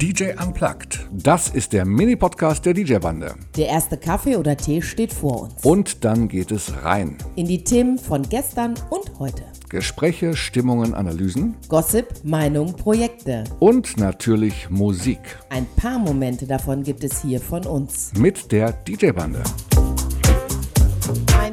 DJ Unplugged. Das ist der Mini-Podcast der DJ-Bande. Der erste Kaffee oder Tee steht vor uns. Und dann geht es rein. In die Themen von gestern und heute. Gespräche, Stimmungen, Analysen. Gossip, Meinung, Projekte. Und natürlich Musik. Ein paar Momente davon gibt es hier von uns. Mit der DJ-Bande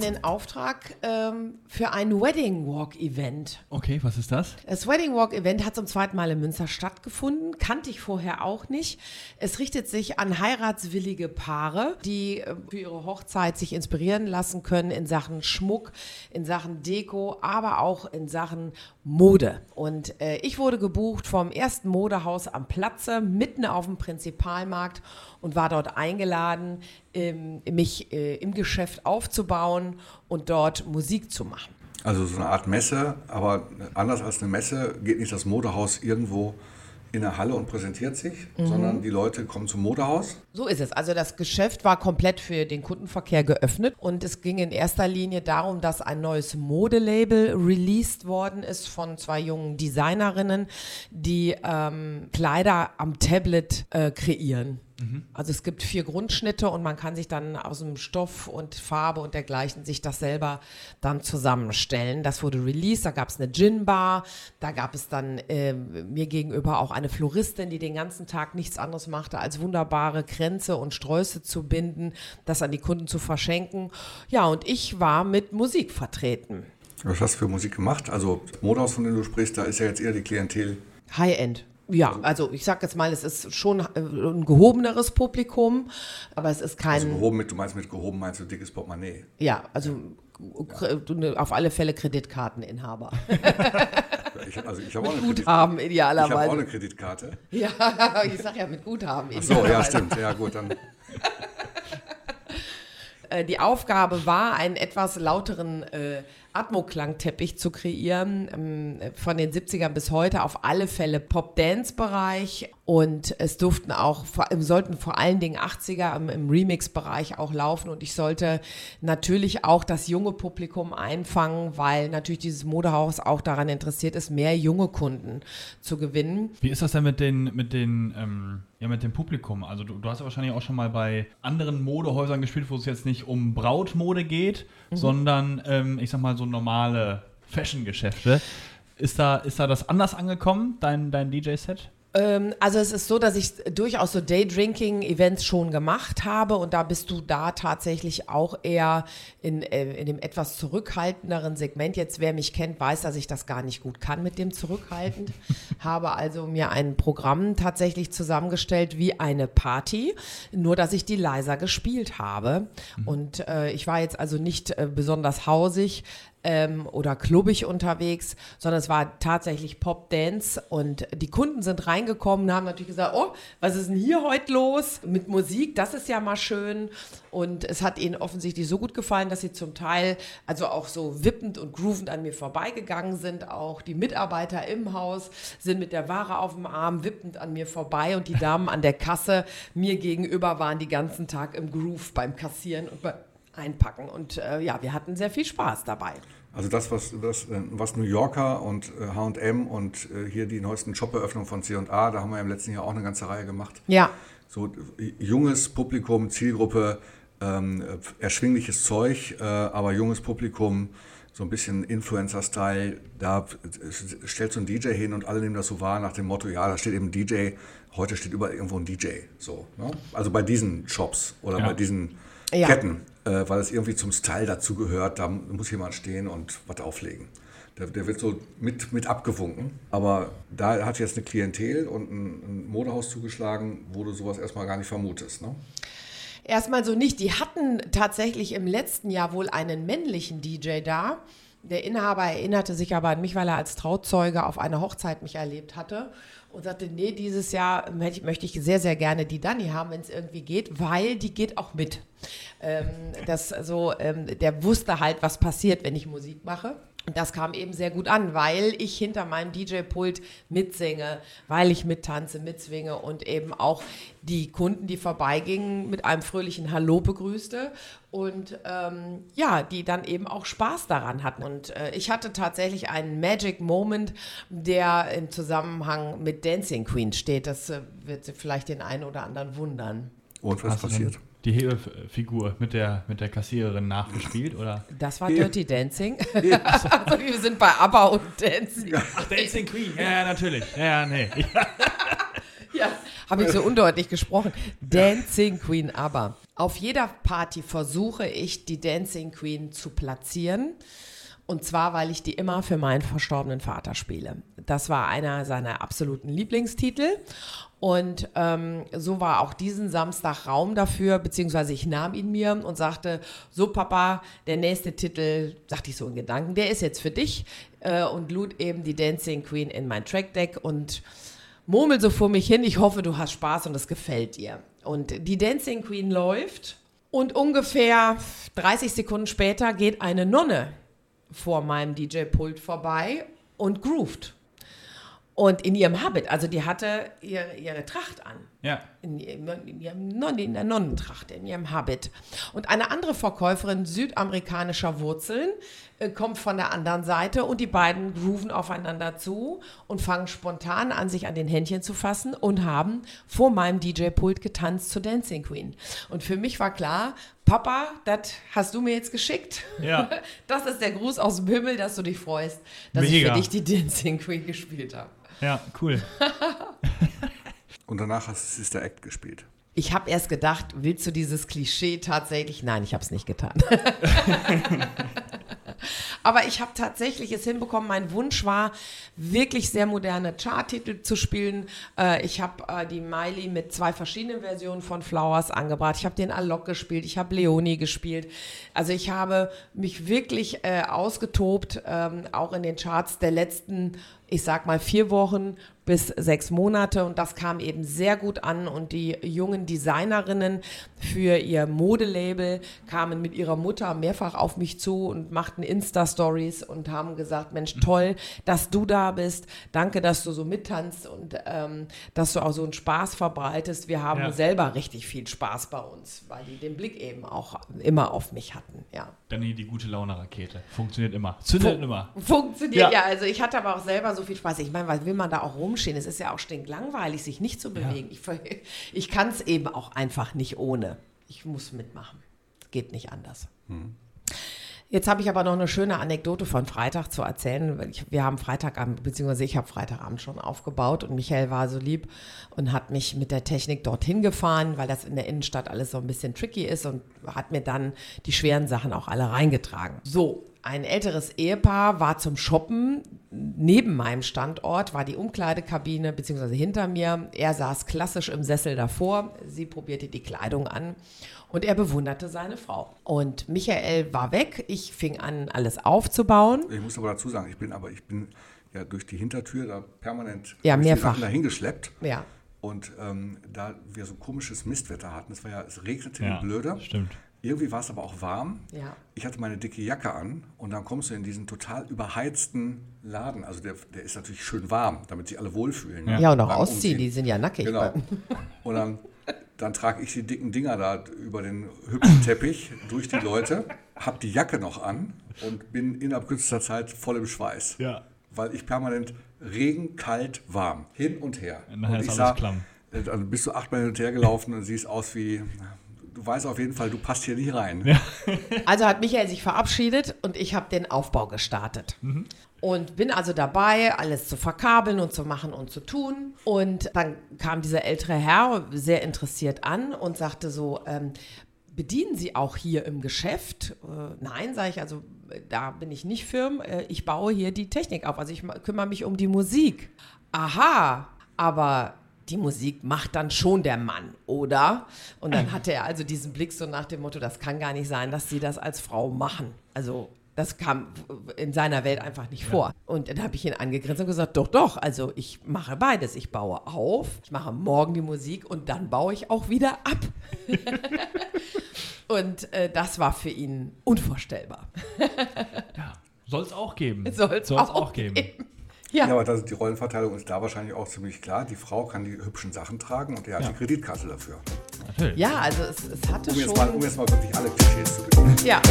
einen Auftrag ähm, für ein Wedding Walk Event. Okay, was ist das? Das Wedding Walk Event hat zum zweiten Mal in Münster stattgefunden, kannte ich vorher auch nicht. Es richtet sich an heiratswillige Paare, die äh, für ihre Hochzeit sich inspirieren lassen können in Sachen Schmuck, in Sachen Deko, aber auch in Sachen Mode. Und äh, ich wurde gebucht vom ersten Modehaus am Platze, mitten auf dem Prinzipalmarkt und war dort eingeladen, ähm, mich äh, im Geschäft aufzubauen und dort Musik zu machen. Also so eine Art Messe, aber anders als eine Messe geht nicht das Modehaus irgendwo in der Halle und präsentiert sich, mhm. sondern die Leute kommen zum Modehaus. So ist es. Also das Geschäft war komplett für den Kundenverkehr geöffnet und es ging in erster Linie darum, dass ein neues Modelabel released worden ist von zwei jungen Designerinnen, die ähm, Kleider am Tablet äh, kreieren. Mhm. Also es gibt vier Grundschnitte und man kann sich dann aus dem Stoff und Farbe und dergleichen sich das selber dann zusammenstellen. Das wurde released, da gab es eine Gin-Bar, da gab es dann äh, mir gegenüber auch eine Floristin, die den ganzen Tag nichts anderes machte, als wunderbare Kränze und Sträuße zu binden, das an die Kunden zu verschenken. Ja, und ich war mit Musik vertreten. Was hast du für Musik gemacht? Also Modehaus, von dem du sprichst, da ist ja jetzt eher die Klientel. High-End. Ja, also ich sag jetzt mal, es ist schon äh, ein gehobeneres Publikum, aber es ist kein. Also gehoben mit, du meinst mit gehoben meinst du dickes Portemonnaie? Ja, also ja. auf alle Fälle Kreditkarteninhaber. ich, also ich habe auch Kredit idealerweise. Ich habe auch eine Kreditkarte. Ja, ich sag ja mit Guthaben Ach so, ja, stimmt. Ja, gut, dann. Äh, die Aufgabe war, einen etwas lauteren äh, Atmo-Klangteppich zu kreieren, ähm, von den 70ern bis heute, auf alle Fälle Pop-Dance-Bereich und es durften auch, sollten vor allen Dingen 80er im, im Remix-Bereich auch laufen und ich sollte natürlich auch das junge Publikum einfangen, weil natürlich dieses Modehaus auch daran interessiert ist, mehr junge Kunden zu gewinnen. Wie ist das denn mit den, mit den, ähm, ja, mit dem Publikum? Also du, du hast ja wahrscheinlich auch schon mal bei anderen Modehäusern gespielt, wo es jetzt nicht um Brautmode geht, mhm. sondern ähm, ich sag mal so normale Fashion-Geschäfte. Ist da, ist da das anders angekommen, dein, dein DJ-Set? Ähm, also es ist so, dass ich durchaus so Daydrinking-Events schon gemacht habe und da bist du da tatsächlich auch eher in, äh, in dem etwas zurückhaltenderen Segment. Jetzt, wer mich kennt, weiß, dass ich das gar nicht gut kann mit dem zurückhaltend. habe also mir ein Programm tatsächlich zusammengestellt wie eine Party, nur dass ich die leiser gespielt habe. Mhm. Und äh, ich war jetzt also nicht äh, besonders hausig, ähm, oder klubbig unterwegs, sondern es war tatsächlich Pop Dance und die Kunden sind reingekommen und haben natürlich gesagt, oh, was ist denn hier heute los mit Musik? Das ist ja mal schön und es hat ihnen offensichtlich so gut gefallen, dass sie zum Teil also auch so wippend und groovend an mir vorbeigegangen sind. Auch die Mitarbeiter im Haus sind mit der Ware auf dem Arm wippend an mir vorbei und die Damen an der Kasse mir gegenüber waren die ganzen Tag im Groove beim Kassieren und beim Einpacken. Und äh, ja, wir hatten sehr viel Spaß dabei. Also das, was, das, äh, was New Yorker und H&M und äh, hier die neuesten Shop-Eröffnungen von C&A, da haben wir im letzten Jahr auch eine ganze Reihe gemacht. Ja. So junges Publikum, Zielgruppe, ähm, erschwingliches Zeug, äh, aber junges Publikum, so ein bisschen Influencer-Style. Da stellt so ein DJ hin und alle nehmen das so wahr nach dem Motto, ja, da steht eben DJ, heute steht überall irgendwo ein DJ. So, ne? Also bei diesen Shops oder ja. bei diesen ja. Ketten äh, weil es irgendwie zum Style dazu gehört, da muss jemand stehen und was auflegen. Der, der, wird so mit, mit abgewunken. Aber da hat jetzt eine Klientel und ein, ein Modehaus zugeschlagen, wo du sowas erstmal gar nicht vermutest. Ne? Erstmal so nicht. Die hatten tatsächlich im letzten Jahr wohl einen männlichen DJ da. Der Inhaber erinnerte sich aber an mich, weil er als Trauzeuge auf einer Hochzeit mich erlebt hatte und sagte, nee, dieses Jahr möchte ich sehr, sehr gerne die Dani haben, wenn es irgendwie geht, weil die geht auch mit. Ähm, das, also, ähm, der wusste halt, was passiert, wenn ich Musik mache. Und das kam eben sehr gut an, weil ich hinter meinem DJ-Pult mitsinge, weil ich mittanze, mitzwinge und eben auch die Kunden, die vorbeigingen, mit einem fröhlichen Hallo begrüßte und ähm, ja, die dann eben auch Spaß daran hatten. Und äh, ich hatte tatsächlich einen Magic Moment, der im Zusammenhang mit Dancing Queen steht. Das äh, wird vielleicht den einen oder anderen wundern. Und was passiert? Die Hebefigur mit der, mit der Kassiererin nachgespielt, oder? Das war Dirty Dancing. also wir sind bei ABBA und Dancing. Ach, Dancing Queen. Ja, ja, natürlich. Ja, ja, nee. Ja, habe ich so undeutlich gesprochen. Dancing Queen aber. Auf jeder Party versuche ich, die Dancing Queen zu platzieren. Und zwar, weil ich die immer für meinen verstorbenen Vater spiele. Das war einer seiner absoluten Lieblingstitel. Und ähm, so war auch diesen Samstag Raum dafür, beziehungsweise ich nahm ihn mir und sagte, so Papa, der nächste Titel, sagte ich so in Gedanken, der ist jetzt für dich äh, und lud eben die Dancing Queen in mein Trackdeck und murmel so vor mich hin, ich hoffe, du hast Spaß und es gefällt dir. Und die Dancing Queen läuft und ungefähr 30 Sekunden später geht eine Nonne vor meinem DJ-Pult vorbei und groovt. Und in ihrem Habit, also die hatte ihre, ihre Tracht an. Ja. In, in, ihrem in der Nonnentracht, in ihrem Habit. Und eine andere Verkäuferin südamerikanischer Wurzeln äh, kommt von der anderen Seite und die beiden grooven aufeinander zu und fangen spontan an, sich an den Händchen zu fassen und haben vor meinem DJ-Pult getanzt zur Dancing Queen. Und für mich war klar, Papa, das hast du mir jetzt geschickt. Ja. Das ist der Gruß aus dem Himmel, dass du dich freust, dass ich Mega. für dich die Dancing Queen gespielt habe. Ja, cool. Und danach hast du Sister Act gespielt. Ich habe erst gedacht, willst du dieses Klischee tatsächlich? Nein, ich habe es nicht getan. Aber ich habe tatsächlich es hinbekommen. Mein Wunsch war, wirklich sehr moderne Charttitel zu spielen. Äh, ich habe äh, die Miley mit zwei verschiedenen Versionen von Flowers angebracht. Ich habe den Alok gespielt. Ich habe Leonie gespielt. Also ich habe mich wirklich äh, ausgetobt, ähm, auch in den Charts der letzten, ich sag mal, vier Wochen bis sechs Monate und das kam eben sehr gut an und die jungen Designerinnen für ihr Modelabel kamen mit ihrer Mutter mehrfach auf mich zu und machten Insta-Stories und haben gesagt, Mensch, toll, dass du da bist, danke, dass du so mittanzt und ähm, dass du auch so einen Spaß verbreitest. Wir haben Ja. selber richtig viel Spaß bei uns, weil die den Blick eben auch immer auf mich hatten, ja. Dann die, die gute Laune-Rakete. Funktioniert immer. Zündet Fun- immer. Funktioniert, ja. Ja. Also ich hatte aber auch selber so viel Spaß. Ich meine, was will man da auch rumstehen? Es ist ja auch stinklangweilig, sich nicht zu bewegen. Ich, ver- ich kann es eben auch einfach nicht ohne. Ich muss mitmachen. Es geht nicht anders. Jetzt habe ich aber noch eine schöne Anekdote von Freitag zu erzählen. Ich, wir haben Freitagabend, beziehungsweise ich habe Freitagabend schon aufgebaut und Michael war so lieb und hat mich mit der Technik dorthin gefahren, weil das in der Innenstadt alles so ein bisschen tricky ist und hat mir dann die schweren Sachen auch alle reingetragen. So, ein älteres Ehepaar war zum Shoppen. Neben meinem Standort war die Umkleidekabine, beziehungsweise hinter mir. Er saß klassisch im Sessel davor. Sie probierte die Kleidung an und er bewunderte seine Frau. Und Michael war weg. Ich fing an, alles aufzubauen. Ich muss aber dazu sagen, ich bin aber ich bin ja durch die Hintertür da permanent Ja, mehrfach. Sachen dahin geschleppt. Ja. Und ähm, da wir so komisches Mistwetter hatten, es war ja, es regnete Ja, wie blöde. stimmt. Irgendwie war es aber auch warm. Ja. Ich hatte meine dicke Jacke an und dann kommst du in diesen total überheizten Laden. Also der, der ist natürlich schön warm, damit sich alle wohlfühlen. Ja. Ja, und auch Beim ausziehen, Umziehen. die sind ja nackig. Genau. Und dann, dann trage ich die dicken Dinger da über den hübschen Teppich durch die Leute, habe die Jacke noch an und bin innerhalb kürzester Zeit voll im Schweiß. Ja. Weil ich permanent Regen, kalt, warm, hin und her. Nachher und ist ich alles sah, klamm. äh, also bist du achtmal hin und her gelaufen und siehst aus wie, du weißt auf jeden Fall, du passt hier nicht rein. Also hat Michael sich verabschiedet und ich habe den Aufbau gestartet. Und bin also dabei, alles zu verkabeln und zu machen und zu tun. Und dann kam dieser ältere Herr sehr interessiert an und sagte so, ähm, bedienen Sie auch hier im Geschäft? Äh, nein, sage ich, also äh, da bin ich nicht firm. Äh, ich baue hier die Technik auf. Also ich kümmere mich um die Musik. Aha, aber die Musik macht dann schon der Mann, oder? Und dann hatte er also diesen Blick so nach dem Motto, das kann gar nicht sein, dass sie das als Frau machen. Also das kam in seiner Welt einfach nicht vor. Und dann habe ich ihn angegrinst und gesagt, doch, doch, also ich mache beides. Ich baue auf, ich mache morgen die Musik und dann baue ich auch wieder ab. und äh, das war für ihn unvorstellbar. Soll es auch geben. Soll's Soll's auch geben. Ja. Ja, aber das, die Rollenverteilung ist da wahrscheinlich auch ziemlich klar. Die Frau kann die hübschen Sachen tragen und er hat Ja. die Kreditkarte dafür. Natürlich. ja, also es, es hatte Um jetzt, schon. mal, um jetzt mal wirklich alle Klischees zu bedienen. ja.